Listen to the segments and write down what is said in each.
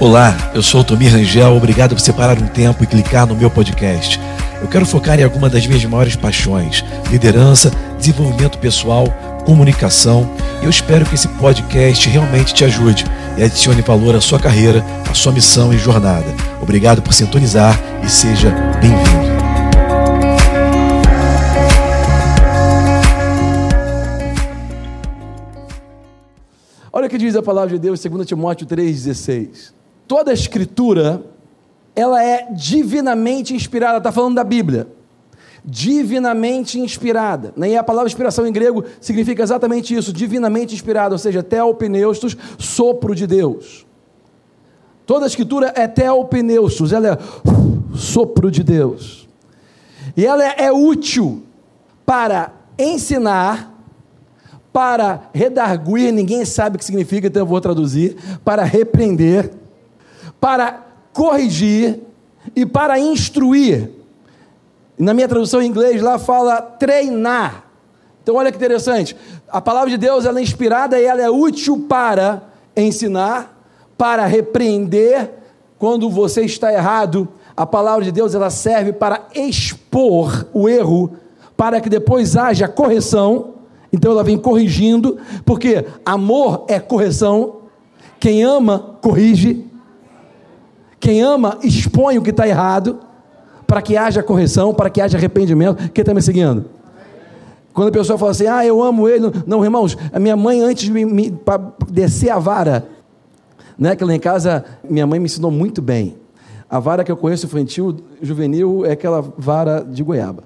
Olá, eu sou o Tomir Rangel, obrigado por separar um tempo e clicar no meu podcast. Eu quero focar em alguma das minhas maiores paixões: liderança, desenvolvimento pessoal, comunicação. E eu espero que esse podcast realmente te ajude e adicione valor à sua carreira, à sua missão e jornada. Obrigado por sintonizar e seja bem-vindo. Olha o que diz a palavra de Deus, 2 Timóteo 3,16. Toda a escritura, ela é divinamente inspirada, está falando da Bíblia. Divinamente inspirada. E a palavra inspiração em grego significa exatamente isso, divinamente inspirada, ou seja, teopneustos, sopro de Deus. Toda a escritura é teopneustos, ela é sopro de Deus. E ela é, é útil para ensinar, para redarguir, ninguém sabe o que significa, então eu vou traduzir, para repreender, para corrigir e para instruir. Na minha tradução em inglês lá fala treinar. Então olha que interessante. A palavra de Deus ela é inspirada e ela é útil para ensinar, para repreender quando você está errado. A palavra de Deus ela serve para expor o erro, para que depois haja correção então ela vem corrigindo, porque amor é correção. Quem ama, corrige. Quem ama, expõe o que está errado, para que haja correção, para que haja arrependimento. Quem está me seguindo? Quando a pessoa fala assim, ah, eu amo ele. Não, irmãos, a minha mãe, antes de me, me descer a vara, né, que lá em casa, minha mãe me ensinou muito bem. A vara que eu conheço infantil, juvenil, é aquela vara de goiaba.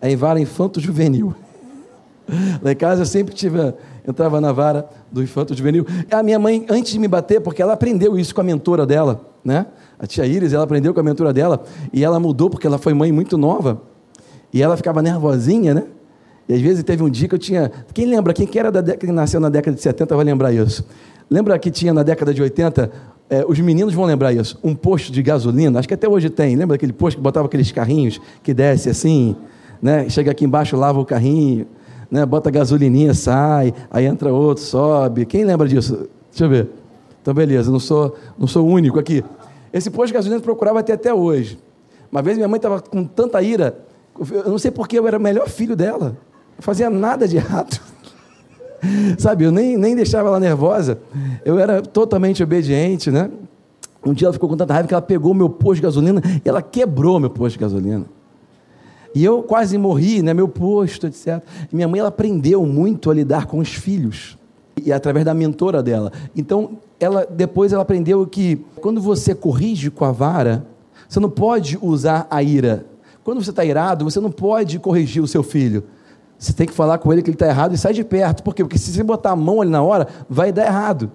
É vara infanto-juvenil. Lá em casa eu sempre tive, entrava na vara do infanto juvenil. A minha mãe, antes de me bater, porque ela aprendeu isso com a mentora dela, né? A tia Iris, ela aprendeu com a mentora dela, e ela mudou porque ela foi mãe muito nova, e ela ficava nervosinha, né? E às vezes teve um dia que eu tinha. Quem lembra? Quem que era da década, que nasceu na década de 70 vai lembrar isso. Lembra que tinha na década de 80, é, os meninos vão lembrar isso, um posto de gasolina, acho que até hoje tem. Lembra daquele posto que botava aqueles carrinhos que desce assim, né? Chega aqui embaixo, lava o carrinho né? Bota gasolininha, sai, aí entra outro, sobe. Quem lembra disso? Deixa eu ver. Então, beleza, não sou, não sou o único aqui. Esse posto de gasolina eu procurava ter até hoje. Uma vez minha mãe estava com tanta ira, eu não sei porque eu era o melhor filho dela. Não fazia nada de errado. Sabe, eu nem, nem deixava ela nervosa. Eu era totalmente obediente, né? Um dia ela ficou com tanta raiva que ela pegou meu posto de gasolina e ela quebrou meu posto de gasolina. E eu quase morri, né, meu posto, etc. E minha mãe ela aprendeu muito a lidar com os filhos e através da mentora dela. Então, ela depois ela aprendeu que quando você corrige com a vara, você não pode usar a ira. Quando você está irado, você não pode corrigir o seu filho. Você tem que falar com ele que ele está errado e sai de perto. Por quê? Porque se você botar a mão ali na hora, vai dar errado.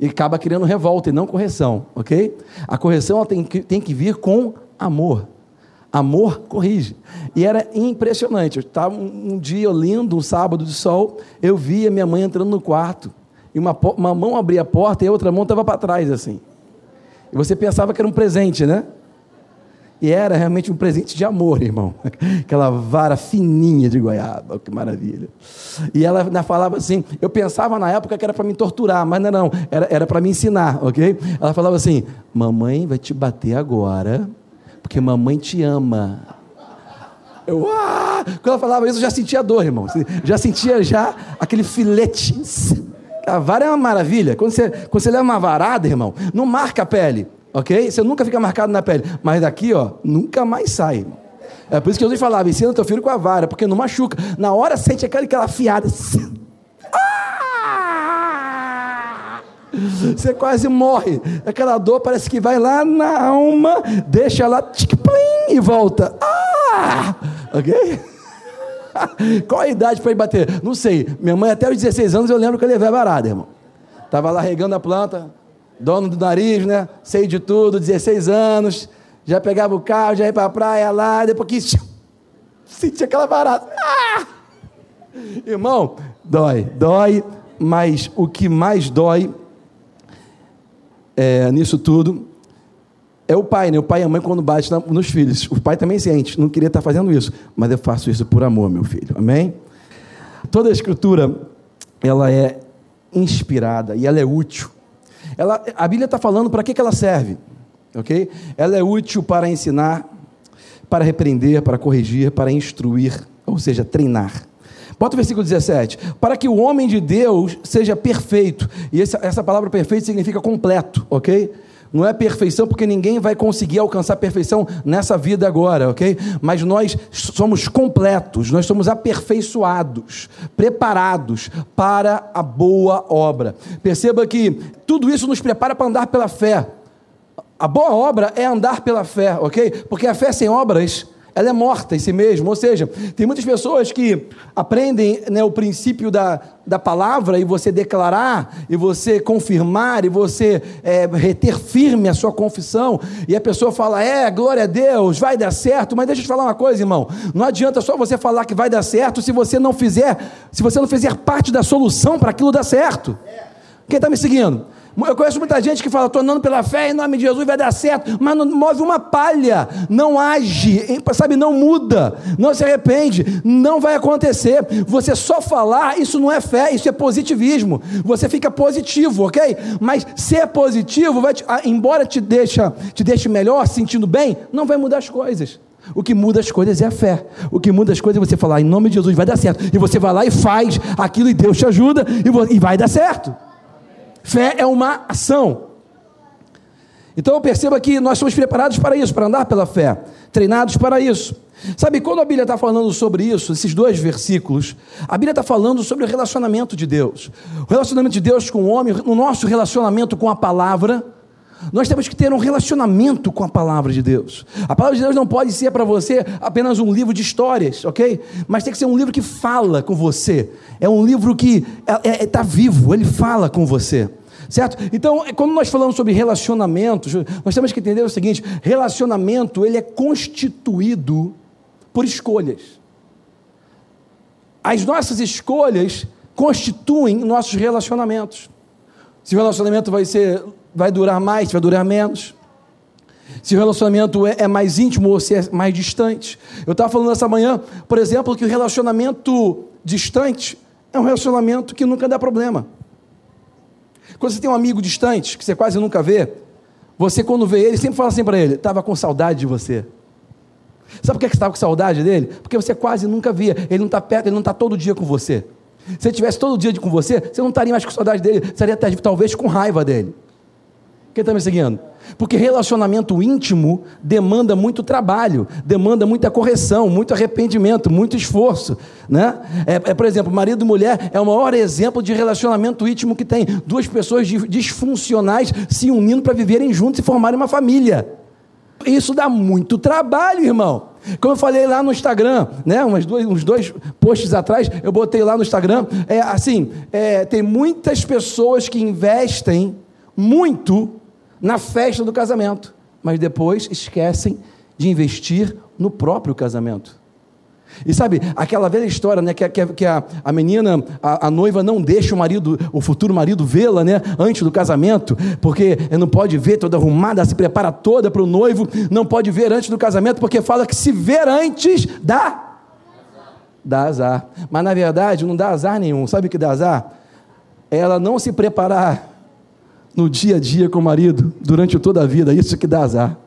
E acaba criando revolta e não correção, ok? A correção tem que, tem que vir com amor. Amor corrige. E era impressionante. Eu estava um dia lindo, um sábado de sol, eu via minha mãe entrando no quarto. E uma, uma mão abria a porta e a outra mão estava para trás, assim. E você pensava que era um presente, né? E era realmente um presente de amor, irmão. Aquela vara fininha de goiaba, que maravilha. E ela falava assim: eu pensava na época que era para me torturar, mas não, não, era, era para me ensinar, ok? Ela falava assim: mamãe vai te bater agora porque mamãe te ama. Eu, ah! Quando ela falava isso, eu já sentia dor, irmão. Já sentia já aquele filete. A vara é uma maravilha. Quando você, quando você leva uma varada, irmão, não marca a pele, ok? Você nunca fica marcado na pele. Mas daqui, ó, nunca mais sai. É por isso que Jesus falava, ensina teu filho com a vara, porque não machuca. Na hora sente aquela, aquela fiada. Você quase morre. Aquela dor parece que vai lá na alma, deixa lá e volta. Ah! Ok? Qual a idade para ir bater? Não sei. Minha mãe, até os 16 anos, eu lembro que eu levei a varada, irmão. Estava lá regando a planta, dono do nariz, né? Sei de tudo, 16 anos. Já pegava o carro, já ia para a praia lá, depois que. Sentia aquela varada. Ah! Irmão, dói, dói, mas o que mais dói é, nisso tudo é o pai, né? O pai e a mãe quando bate nos filhos. O pai também sente, não queria estar fazendo isso, mas eu faço isso por amor, meu filho. Amém? Toda a escritura, ela é inspirada e ela é útil. Ela, a Bíblia está falando para que, que ela serve, ok? Ela é útil para ensinar, para repreender, para corrigir, para instruir, ou seja, treinar. Bota o versículo 17. Para que o homem de Deus seja perfeito. E essa, essa palavra perfeito significa completo, ok? Não é perfeição, porque ninguém vai conseguir alcançar perfeição nessa vida agora, ok? Mas nós somos completos, nós somos aperfeiçoados, preparados para a boa obra. Perceba que tudo isso nos prepara para andar pela fé. A boa obra é andar pela fé, ok? Porque a fé sem obras ela é morta em si mesma. Ou seja, tem muitas pessoas que aprendem né, o princípio da, da palavra e você declarar, e você confirmar, e você é, reter firme a sua confissão, e a pessoa fala: É, glória a Deus, vai dar certo. Mas deixa eu te falar uma coisa, irmão: não adianta só você falar que vai dar certo se você não fizer, se você não fizer parte da solução para aquilo dar certo. Quem está me seguindo? Eu conheço muita gente que fala, estou andando pela fé, em nome de Jesus vai dar certo, mas não move uma palha, não age, sabe, não muda, não se arrepende, não vai acontecer. Você só falar, isso não é fé, isso é positivismo. Você fica positivo, ok? Mas ser positivo, vai te, ah, embora te, deixa, te deixe melhor, sentindo bem, não vai mudar as coisas. O que muda as coisas é a fé. O que muda as coisas é você falar, em nome de Jesus vai dar certo. E você vai lá e faz aquilo e Deus te ajuda e vai dar certo. Fé é uma ação. Então perceba que nós somos preparados para isso, para andar pela fé, treinados para isso. Sabe, quando a Bíblia está falando sobre isso, esses dois versículos, a Bíblia está falando sobre o relacionamento de Deus. O relacionamento de Deus com o homem, o nosso relacionamento com a palavra. Nós temos que ter um relacionamento com a palavra de Deus. A palavra de Deus não pode ser para você apenas um livro de histórias, ok? Mas tem que ser um livro que fala com você. É um livro que está é, é, tá vivo, ele fala com você. Certo? Então, quando nós falamos sobre relacionamentos, nós temos que entender o seguinte: relacionamento ele é constituído por escolhas. As nossas escolhas constituem nossos relacionamentos. Se o relacionamento vai ser, vai durar mais, vai durar menos. Se o relacionamento é, é mais íntimo ou se é mais distante. Eu estava falando essa manhã, por exemplo, que o relacionamento distante é um relacionamento que nunca dá problema. Quando você tem um amigo distante, que você quase nunca vê, você quando vê ele, sempre fala assim para ele: estava com saudade de você. Sabe por que você estava com saudade dele? Porque você quase nunca via. Ele não está perto, ele não está todo dia com você. Se ele estivesse todo dia com você, você não estaria mais com saudade dele, estaria talvez com raiva dele. Quem está me seguindo? Porque relacionamento íntimo demanda muito trabalho, demanda muita correção, muito arrependimento, muito esforço. Né? É, é, por exemplo, marido e mulher é o maior exemplo de relacionamento íntimo que tem. Duas pessoas disfuncionais se unindo para viverem juntos e formarem uma família. Isso dá muito trabalho, irmão. Como eu falei lá no Instagram, né, umas dois, uns dois posts atrás, eu botei lá no Instagram, é assim, é, tem muitas pessoas que investem muito na festa do casamento, mas depois esquecem de investir no próprio casamento. E sabe, aquela velha história, né, que, que, que a, a menina, a, a, noiva não deixa o marido, o futuro marido vê-la, né, antes do casamento, porque não pode ver toda arrumada, se prepara toda para o noivo, não pode ver antes do casamento, porque fala que se ver antes dá dá azar. Mas na verdade não dá azar nenhum. Sabe o que dá azar? Ela não se preparar no dia a dia com o marido, durante toda a vida, isso que dá azar.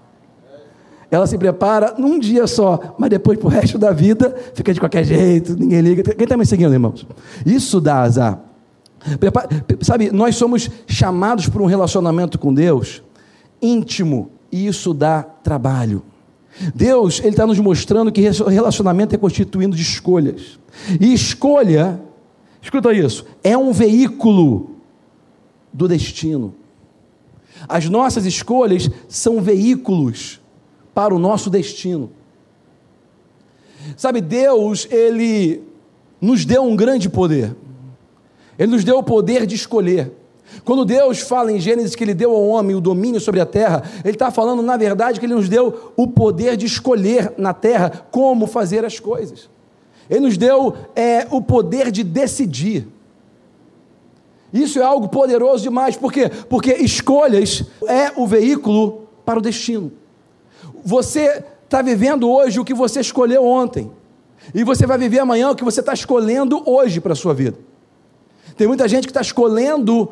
Ela se prepara num dia só, mas depois para o resto da vida fica de qualquer jeito, ninguém liga. Quem está me seguindo, irmãos? Isso dá azar. Sabe, nós somos chamados para um relacionamento com Deus íntimo, e isso dá trabalho. Deus, Ele está nos mostrando que relacionamento é constituindo de escolhas. E escolha, escuta isso, é um veículo do destino. As nossas escolhas são veículos para o nosso destino. Sabe, Deus, Ele nos deu um grande poder. Ele nos deu o poder de escolher. Quando Deus fala em Gênesis que Ele deu ao homem o domínio sobre a terra, Ele está falando, na verdade, que Ele nos deu o poder de escolher na terra como fazer as coisas. Ele nos deu é, o poder de decidir. Isso é algo poderoso demais, por quê? Porque escolhas é o veículo para o destino. Você está vivendo hoje o que você escolheu ontem, e você vai viver amanhã o que você está escolhendo hoje para a sua vida. Tem muita gente que está escolhendo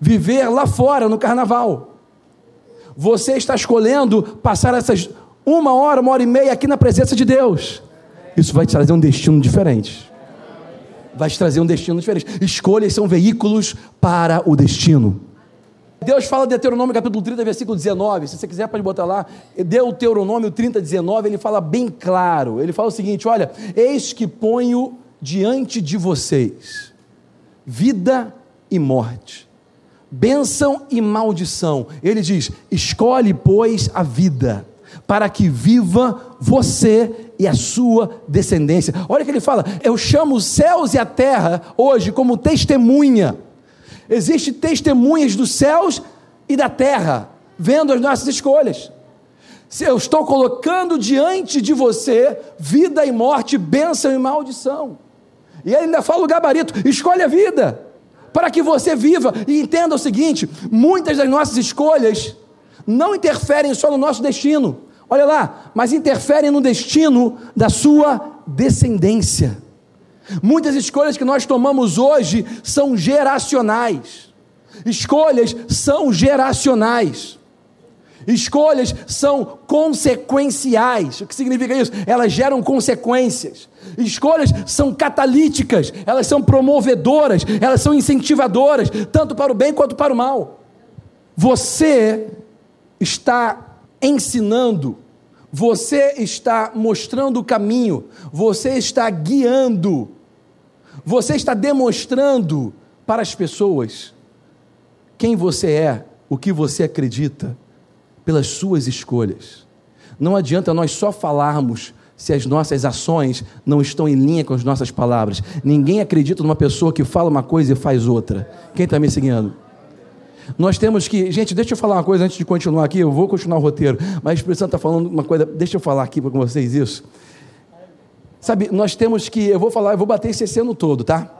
viver lá fora no carnaval. Você está escolhendo passar essas uma hora, uma hora e meia aqui na presença de Deus. Isso vai te trazer um destino diferente. Vai te trazer um destino diferente. Escolhas são veículos para o destino. Deus fala de Deuteronômio capítulo 30, versículo 19. Se você quiser, pode botar lá. Deuteronômio 30, 19. Ele fala bem claro. Ele fala o seguinte: Olha, eis que ponho diante de vocês vida e morte, bênção e maldição. Ele diz: Escolhe, pois, a vida, para que viva você e a sua descendência. Olha o que ele fala: Eu chamo os céus e a terra hoje como testemunha Existem testemunhas dos céus e da terra, vendo as nossas escolhas. Se eu estou colocando diante de você vida e morte, bênção e maldição. E ele ainda fala o gabarito: escolhe a vida, para que você viva. E entenda o seguinte: muitas das nossas escolhas não interferem só no nosso destino, olha lá, mas interferem no destino da sua descendência. Muitas escolhas que nós tomamos hoje são geracionais. Escolhas são geracionais. Escolhas são consequenciais. O que significa isso? Elas geram consequências. Escolhas são catalíticas, elas são promovedoras, elas são incentivadoras, tanto para o bem quanto para o mal. Você está ensinando, você está mostrando o caminho, você está guiando você está demonstrando para as pessoas quem você é, o que você acredita, pelas suas escolhas. Não adianta nós só falarmos se as nossas ações não estão em linha com as nossas palavras. Ninguém acredita numa pessoa que fala uma coisa e faz outra. Quem está me seguindo? Nós temos que. Gente, deixa eu falar uma coisa antes de continuar aqui. Eu vou continuar o roteiro, mas o Espírito Santo está falando uma coisa. Deixa eu falar aqui com vocês isso. Sabe, nós temos que, eu vou falar, eu vou bater esse ano todo, tá?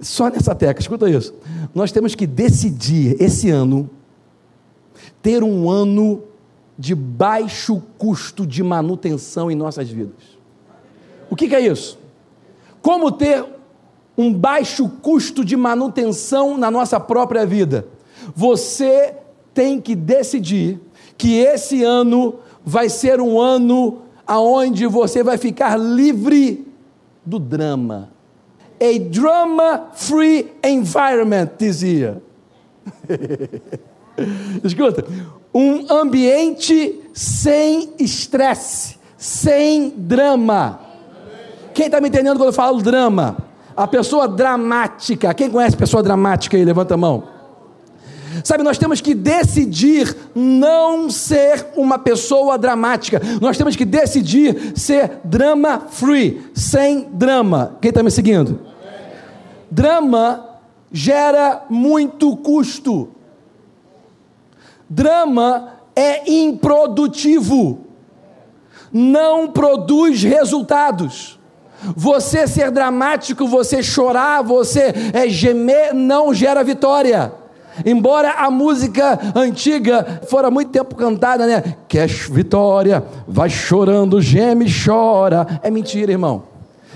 Só nessa tecla, escuta isso. Nós temos que decidir esse ano ter um ano de baixo custo de manutenção em nossas vidas. O que, que é isso? Como ter um baixo custo de manutenção na nossa própria vida? Você tem que decidir que esse ano vai ser um ano aonde você vai ficar livre do drama. A drama-free environment, dizia. Escuta, um ambiente sem estresse, sem drama. Quem está me entendendo quando eu falo drama? A pessoa dramática. Quem conhece pessoa dramática aí? Levanta a mão. Sabe, nós temos que decidir não ser uma pessoa dramática. Nós temos que decidir ser drama free, sem drama. Quem está me seguindo? Drama gera muito custo. Drama é improdutivo. Não produz resultados. Você ser dramático, você chorar, você é gemer, não gera vitória. Embora a música antiga fora muito tempo cantada, né? Quer vitória, vai chorando, geme, chora. É mentira, irmão.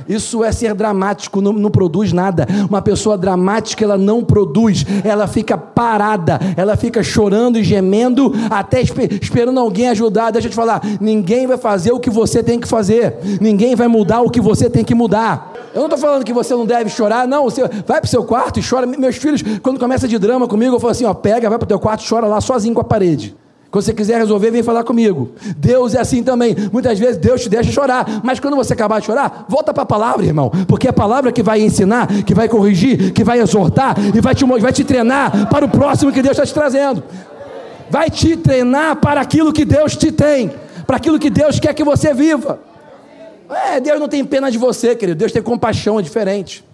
Isso é ser dramático, não, não, produz nada. Uma pessoa dramática, ela não produz, ela fica parada, ela fica chorando e gemendo, até esperando alguém ajudar. Deixa eu te falar: ninguém vai fazer o que você tem que fazer, ninguém vai mudar o que você tem que mudar. Eu não estou falando que você não deve chorar, não. Você vai para o seu quarto e chora. Meus filhos, quando começa de drama comigo, eu falo assim: ó, pega, vai para o teu quarto chora lá sozinho com a parede. Quando você quiser resolver, vem falar comigo. Deus é assim também. Muitas vezes Deus te deixa chorar, mas quando você acabar de chorar, volta para a palavra, irmão, porque é a palavra que vai ensinar, que vai corrigir, que vai exortar e vai te, vai te treinar para o próximo que Deus está te trazendo. Vai te treinar para aquilo que Deus te tem, para aquilo que Deus quer que você viva. É, Deus não tem pena de você, querido. Deus tem compaixão, é diferente.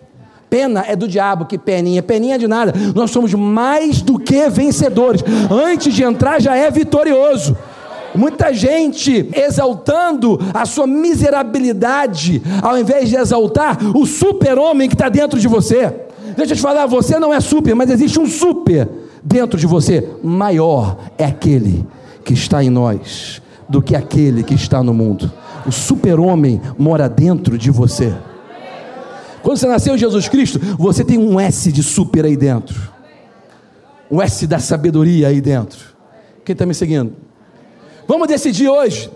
Pena é do diabo, que peninha. Peninha é de nada. Nós somos mais do que vencedores. Antes de entrar, já é vitorioso. Muita gente exaltando a sua miserabilidade, ao invés de exaltar o super-homem que está dentro de você. Deixa eu te falar, você não é super, mas existe um super dentro de você. Maior é aquele que está em nós do que aquele que está no mundo o super-homem mora dentro de você. Quando você nasceu em Jesus Cristo, você tem um S de super aí dentro. Um S da sabedoria aí dentro. Quem está me seguindo? Vamos decidir hoje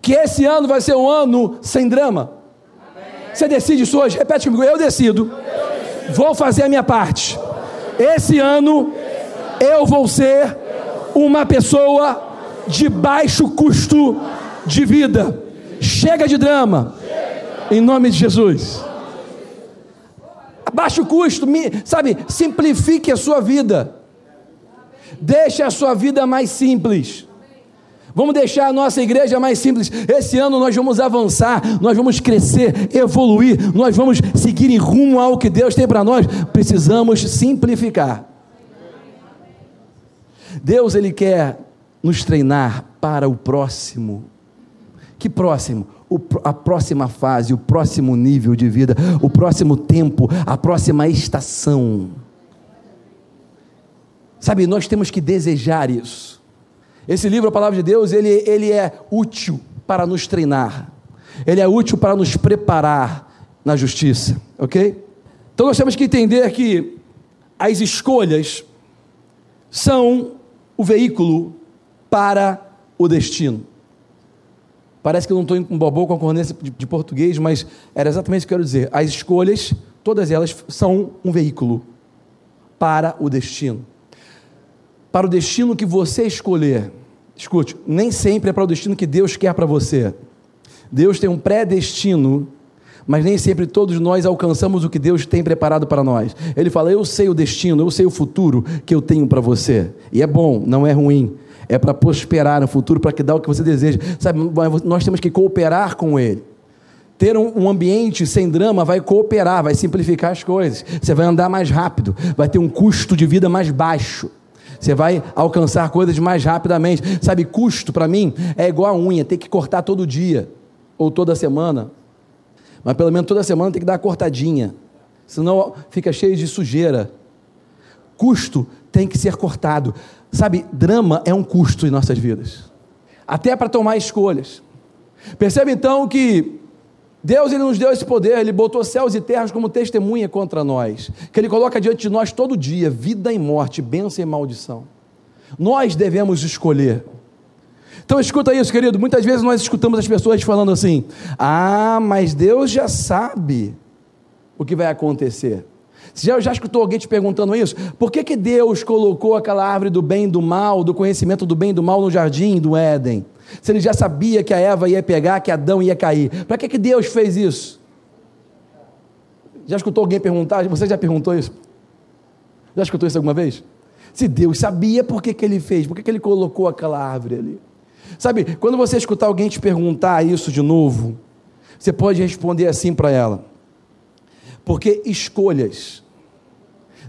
que esse ano vai ser um ano sem drama. Você decide isso hoje? Repete comigo, eu decido. Vou fazer a minha parte. Esse ano eu vou ser uma pessoa de baixo custo de vida. Chega de drama. Em nome de Jesus. Baixo custo, sabe? Simplifique a sua vida. Deixe a sua vida mais simples. Vamos deixar a nossa igreja mais simples. Esse ano nós vamos avançar, nós vamos crescer, evoluir, nós vamos seguir em rumo ao que Deus tem para nós. Precisamos simplificar. Deus ele quer nos treinar para o próximo. Que próximo? O, a próxima fase, o próximo nível de vida, o próximo tempo, a próxima estação. Sabe, nós temos que desejar isso. Esse livro, a palavra de Deus, ele, ele é útil para nos treinar, ele é útil para nos preparar na justiça, ok? Então nós temos que entender que as escolhas são o veículo para o destino. Parece que eu não estou com bobô com a concordância de, de português, mas era exatamente o que eu quero dizer. As escolhas, todas elas, são um veículo para o destino para o destino que você escolher. Escute, nem sempre é para o destino que Deus quer para você. Deus tem um pré-destino, mas nem sempre todos nós alcançamos o que Deus tem preparado para nós. Ele fala: Eu sei o destino, eu sei o futuro que eu tenho para você. E é bom, não é ruim. É para prosperar no futuro, para que dá o que você deseja. Sabe, nós temos que cooperar com Ele. Ter um, ambiente sem drama vai cooperar, vai simplificar as coisas. Você vai andar mais rápido, vai ter um custo de vida mais baixo. Você vai alcançar coisas mais rapidamente. Sabe, custo para mim é igual a unha, tem que cortar todo dia ou toda semana. Mas pelo menos toda semana tem que dar uma cortadinha. Senão fica cheio de sujeira. Custo tem que ser cortado. Sabe, drama é um custo em nossas vidas. Até para tomar escolhas. Percebe então que Deus ele nos deu esse poder, ele botou céus e terras como testemunha contra nós, que ele coloca diante de nós todo dia, vida e morte, bênção e maldição. Nós devemos escolher. Então escuta isso, querido. Muitas vezes nós escutamos as pessoas falando assim: "Ah, mas Deus já sabe o que vai acontecer". Você já, já escutou alguém te perguntando isso? Por que, que Deus colocou aquela árvore do bem e do mal, do conhecimento do bem e do mal no jardim do Éden? Se ele já sabia que a Eva ia pegar, que Adão ia cair. Para que, que Deus fez isso? Já escutou alguém perguntar? Você já perguntou isso? Já escutou isso alguma vez? Se Deus sabia, por que, que ele fez? Por que, que ele colocou aquela árvore ali? Sabe, quando você escutar alguém te perguntar isso de novo, você pode responder assim para ela. Porque escolhas.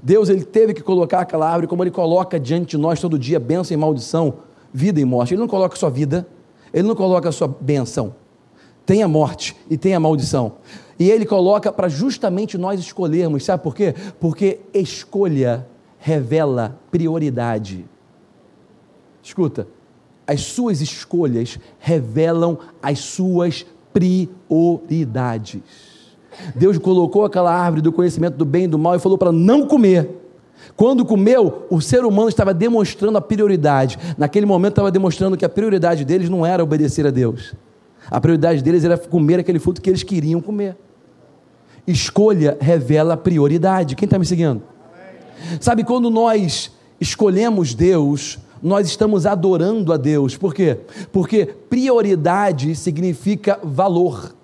Deus ele teve que colocar aquela árvore como ele coloca diante de nós todo dia, bênção e maldição vida e morte. Ele não coloca sua vida, ele não coloca a sua benção. Tem a morte e tem a maldição. E ele coloca para justamente nós escolhermos, sabe por quê? Porque escolha revela prioridade. Escuta, as suas escolhas revelam as suas prioridades. Deus colocou aquela árvore do conhecimento do bem e do mal e falou para não comer. Quando comeu, o ser humano estava demonstrando a prioridade. Naquele momento estava demonstrando que a prioridade deles não era obedecer a Deus. A prioridade deles era comer aquele fruto que eles queriam comer. Escolha revela prioridade. Quem está me seguindo? Sabe, quando nós escolhemos Deus, nós estamos adorando a Deus. Por quê? Porque prioridade significa valor.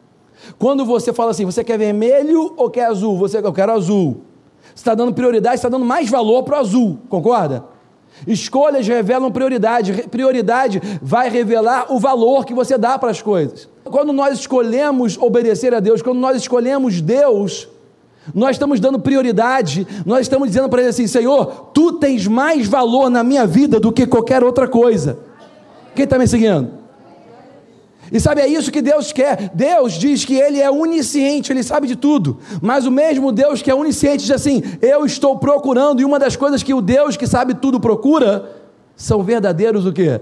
Quando você fala assim, você quer vermelho ou quer azul? Você, eu quero azul está dando prioridade, está dando mais valor para o azul, concorda? Escolhas revelam prioridade, prioridade vai revelar o valor que você dá para as coisas. Quando nós escolhemos obedecer a Deus, quando nós escolhemos Deus, nós estamos dando prioridade, nós estamos dizendo para Ele assim: Senhor, tu tens mais valor na minha vida do que qualquer outra coisa. Quem está me seguindo? E sabe, é isso que Deus quer. Deus diz que Ele é onisciente, Ele sabe de tudo. Mas o mesmo Deus que é onisciente diz assim: Eu estou procurando, e uma das coisas que o Deus que sabe tudo procura são verdadeiros o quê?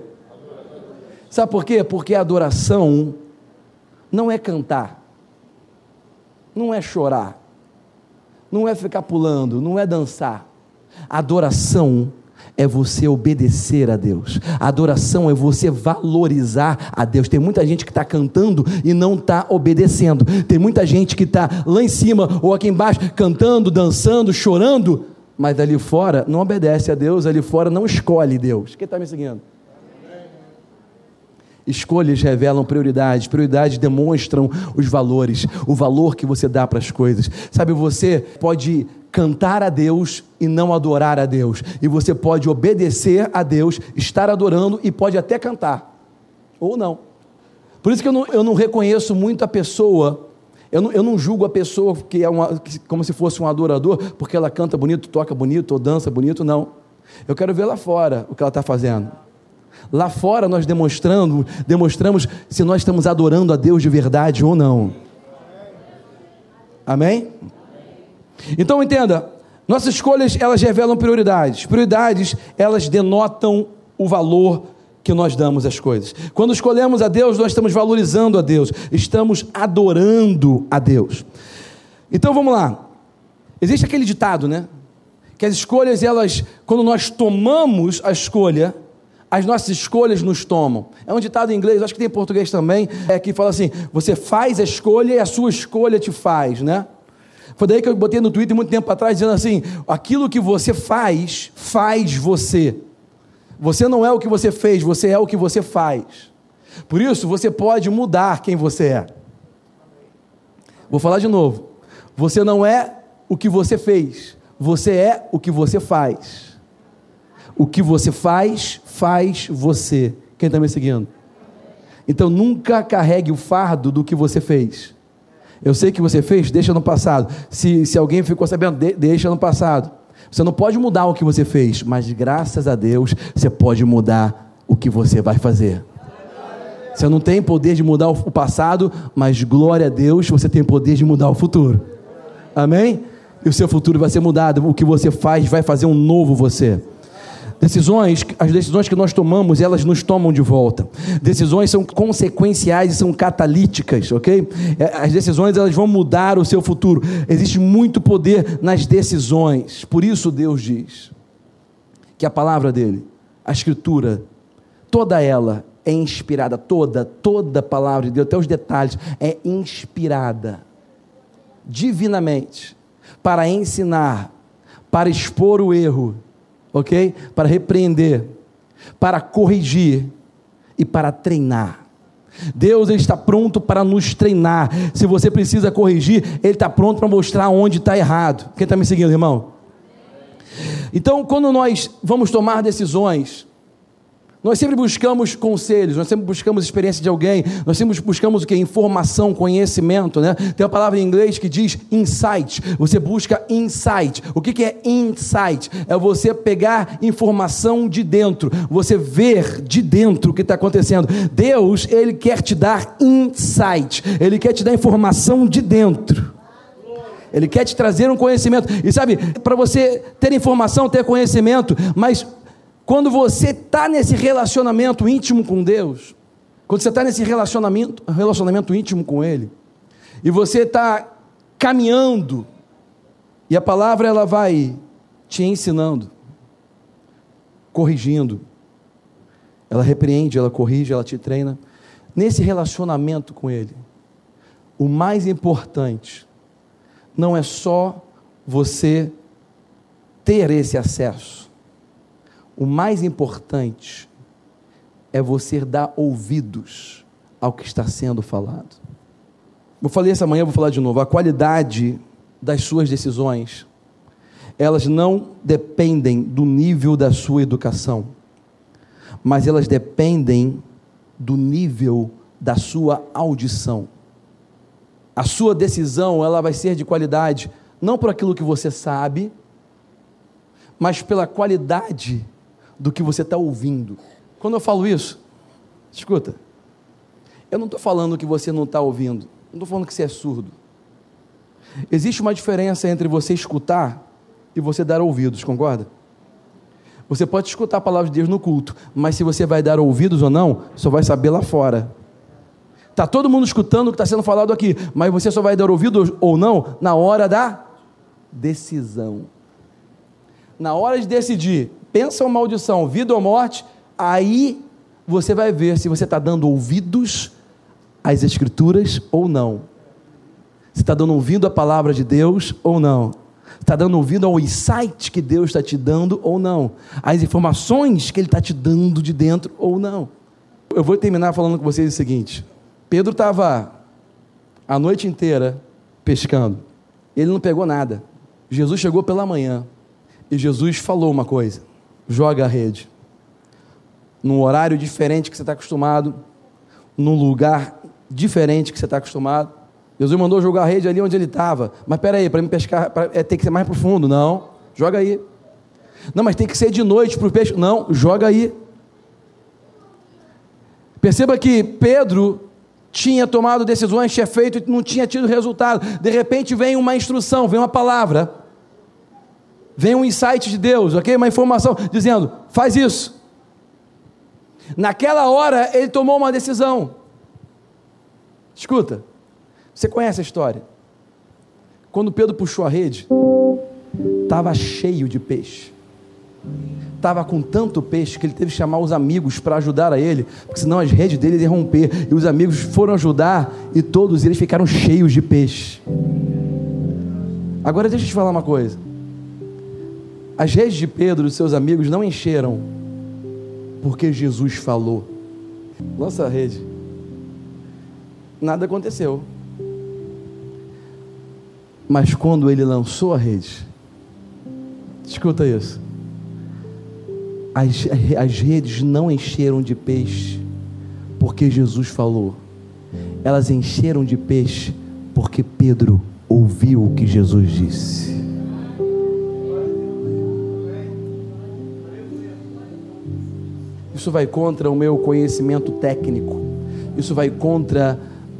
Sabe por quê? Porque adoração não é cantar, não é chorar, não é ficar pulando, não é dançar. Adoração você obedecer a Deus. Adoração é você valorizar a Deus. Tem muita gente que está cantando e não está obedecendo. Tem muita gente que está lá em cima ou aqui embaixo cantando, dançando, chorando, mas ali fora não obedece a Deus, ali fora não escolhe Deus. Quem está me seguindo? Escolhas revelam prioridades, prioridades demonstram os valores, o valor que você dá para as coisas. Sabe, você pode cantar a Deus e não adorar a Deus, e você pode obedecer a Deus, estar adorando e pode até cantar, ou não. Por isso que eu não, eu não reconheço muito a pessoa, eu não, eu não julgo a pessoa que é uma, como se fosse um adorador, porque ela canta bonito, toca bonito ou dança bonito, não. Eu quero ver lá fora o que ela está fazendo. Lá fora nós demonstrando, demonstramos se nós estamos adorando a Deus de verdade ou não. Amém? Então entenda, nossas escolhas elas revelam prioridades. Prioridades elas denotam o valor que nós damos às coisas. Quando escolhemos a Deus, nós estamos valorizando a Deus, estamos adorando a Deus. Então vamos lá. Existe aquele ditado, né? Que as escolhas elas, quando nós tomamos a escolha, as nossas escolhas nos tomam. É um ditado em inglês, acho que tem em português também, é que fala assim: você faz a escolha e a sua escolha te faz, né? Foi daí que eu botei no Twitter muito tempo atrás dizendo assim: aquilo que você faz, faz você. Você não é o que você fez, você é o que você faz. Por isso, você pode mudar quem você é. Vou falar de novo. Você não é o que você fez, você é o que você faz. O que você faz, faz você. Quem está me seguindo? Então nunca carregue o fardo do que você fez. Eu sei que você fez, deixa no passado. Se, se alguém ficou sabendo, de, deixa no passado. Você não pode mudar o que você fez, mas graças a Deus você pode mudar o que você vai fazer. Você não tem poder de mudar o passado, mas glória a Deus, você tem poder de mudar o futuro. Amém? E o seu futuro vai ser mudado. O que você faz vai fazer um novo você. Decisões, as decisões que nós tomamos, elas nos tomam de volta. Decisões são consequenciais e são catalíticas, ok? É, as decisões elas vão mudar o seu futuro. Existe muito poder nas decisões. Por isso Deus diz que a palavra dele, a escritura, toda ela é inspirada, toda, toda a palavra de Deus, até os detalhes, é inspirada divinamente para ensinar, para expor o erro ok? Para repreender, para corrigir e para treinar. Deus ele está pronto para nos treinar. Se você precisa corrigir, Ele está pronto para mostrar onde está errado. Quem está me seguindo, irmão? Então, quando nós vamos tomar decisões, nós sempre buscamos conselhos, nós sempre buscamos experiência de alguém, nós sempre buscamos o que? Informação, conhecimento, né? Tem uma palavra em inglês que diz insight. Você busca insight. O que, que é insight? É você pegar informação de dentro, você ver de dentro o que está acontecendo. Deus, Ele quer te dar insight, Ele quer te dar informação de dentro. Ele quer te trazer um conhecimento. E sabe, para você ter informação, ter conhecimento, mas quando você está nesse relacionamento íntimo com Deus, quando você está nesse relacionamento, relacionamento íntimo com Ele, e você está caminhando, e a palavra ela vai te ensinando, corrigindo, ela repreende, ela corrige, ela te treina. Nesse relacionamento com Ele, o mais importante não é só você ter esse acesso, o mais importante é você dar ouvidos ao que está sendo falado. Eu falei essa manhã, vou falar de novo. A qualidade das suas decisões, elas não dependem do nível da sua educação, mas elas dependem do nível da sua audição. A sua decisão, ela vai ser de qualidade não por aquilo que você sabe, mas pela qualidade do que você está ouvindo. Quando eu falo isso, escuta, eu não estou falando que você não está ouvindo, não estou falando que você é surdo. Existe uma diferença entre você escutar e você dar ouvidos, concorda? Você pode escutar a palavra de Deus no culto, mas se você vai dar ouvidos ou não, só vai saber lá fora. Está todo mundo escutando o que está sendo falado aqui, mas você só vai dar ouvidos ou não na hora da decisão. Na hora de decidir, bênção ou maldição, vida ou morte, aí você vai ver se você está dando ouvidos às Escrituras ou não. Se está dando ouvido à palavra de Deus ou não. Está dando ouvido ao insight que Deus está te dando ou não. As informações que Ele está te dando de dentro ou não. Eu vou terminar falando com vocês o seguinte: Pedro estava a noite inteira pescando. Ele não pegou nada. Jesus chegou pela manhã e Jesus falou uma coisa: joga a rede. Num horário diferente que você está acostumado, num lugar diferente que você está acostumado. Jesus mandou jogar a rede ali onde ele estava. Mas peraí, para me pescar, pra, é, tem que ser mais profundo. Não, joga aí. Não, mas tem que ser de noite para o peixe. Não, joga aí. Perceba que Pedro tinha tomado decisões, tinha feito e não tinha tido resultado. De repente vem uma instrução, vem uma palavra, vem um insight de Deus, ok? Uma informação dizendo: faz isso. Naquela hora ele tomou uma decisão. Escuta, você conhece a história? Quando Pedro puxou a rede, estava cheio de peixe estava com tanto peixe que ele teve que chamar os amigos para ajudar a ele, porque senão as redes dele iam romper. E os amigos foram ajudar e todos eles ficaram cheios de peixe. Agora deixa eu te falar uma coisa. As redes de Pedro e seus amigos não encheram porque Jesus falou. Lança a rede. Nada aconteceu. Mas quando ele lançou a rede, escuta isso as, as redes não encheram de peixe porque Jesus falou, elas encheram de peixe porque Pedro ouviu o que Jesus disse. Isso vai contra o meu conhecimento técnico, isso vai contra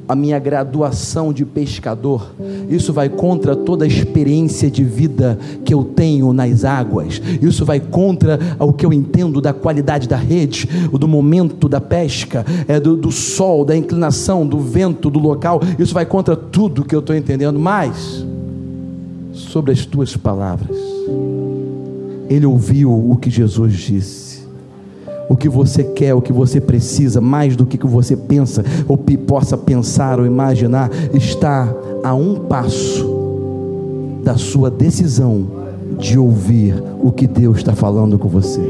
a minha graduação de pescador, isso vai contra toda a experiência de vida que eu tenho nas águas, isso vai contra o que eu entendo da qualidade da rede, do momento da pesca, é do, do sol, da inclinação, do vento, do local, isso vai contra tudo que eu estou entendendo, mas sobre as tuas palavras, ele ouviu o que Jesus disse o que você quer, o que você precisa, mais do que você pensa ou possa pensar ou imaginar, está a um passo da sua decisão de ouvir o que Deus está falando com você.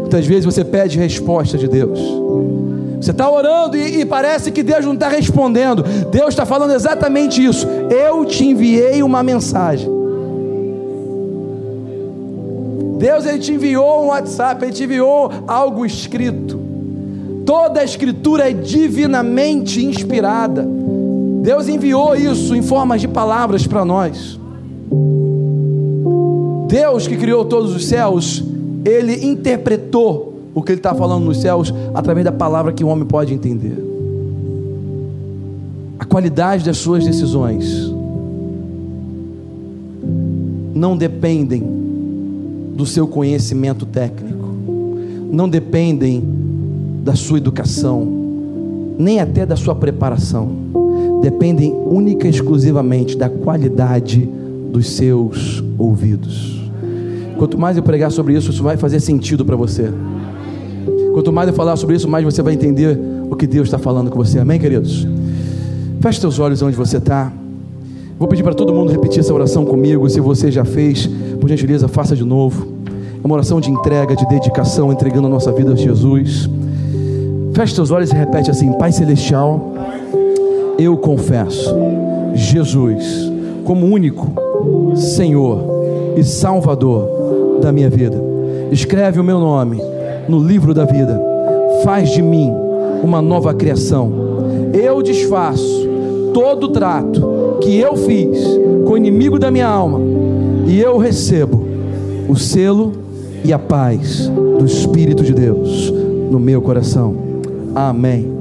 Muitas vezes você pede resposta de Deus. Você está orando e, e, parece que Deus não está respondendo. Deus está falando exatamente isso. Eu te enviei uma mensagem. Deus ele te enviou um WhatsApp, ele te enviou algo escrito. Toda a escritura é divinamente inspirada. Deus enviou isso em formas de palavras para nós. Deus que criou todos os céus, ele interpretou o que ele está falando nos céus através da palavra que o homem pode entender. A qualidade das suas decisões não dependem do seu conhecimento técnico, não dependem da sua educação, nem até da sua preparação, dependem única e exclusivamente da qualidade dos seus ouvidos. Quanto mais eu pregar sobre isso, isso vai fazer sentido para você. Quanto mais eu falar sobre isso, mais você vai entender o que Deus está falando com você. Amém, queridos? Feche seus olhos onde você está. Vou pedir para todo mundo repetir essa oração comigo. Se você já fez, por gentileza, faça de novo. É uma oração de entrega, de dedicação, entregando a nossa vida a Jesus. Feche seus olhos e repete assim: Pai Celestial, eu confesso Jesus como único Senhor e Salvador da minha vida. Escreve o meu nome no livro da vida. Faz de mim uma nova criação. Eu desfaço todo trato que eu fiz com o inimigo da minha alma e eu recebo o selo e a paz do Espírito de Deus no meu coração. Amém.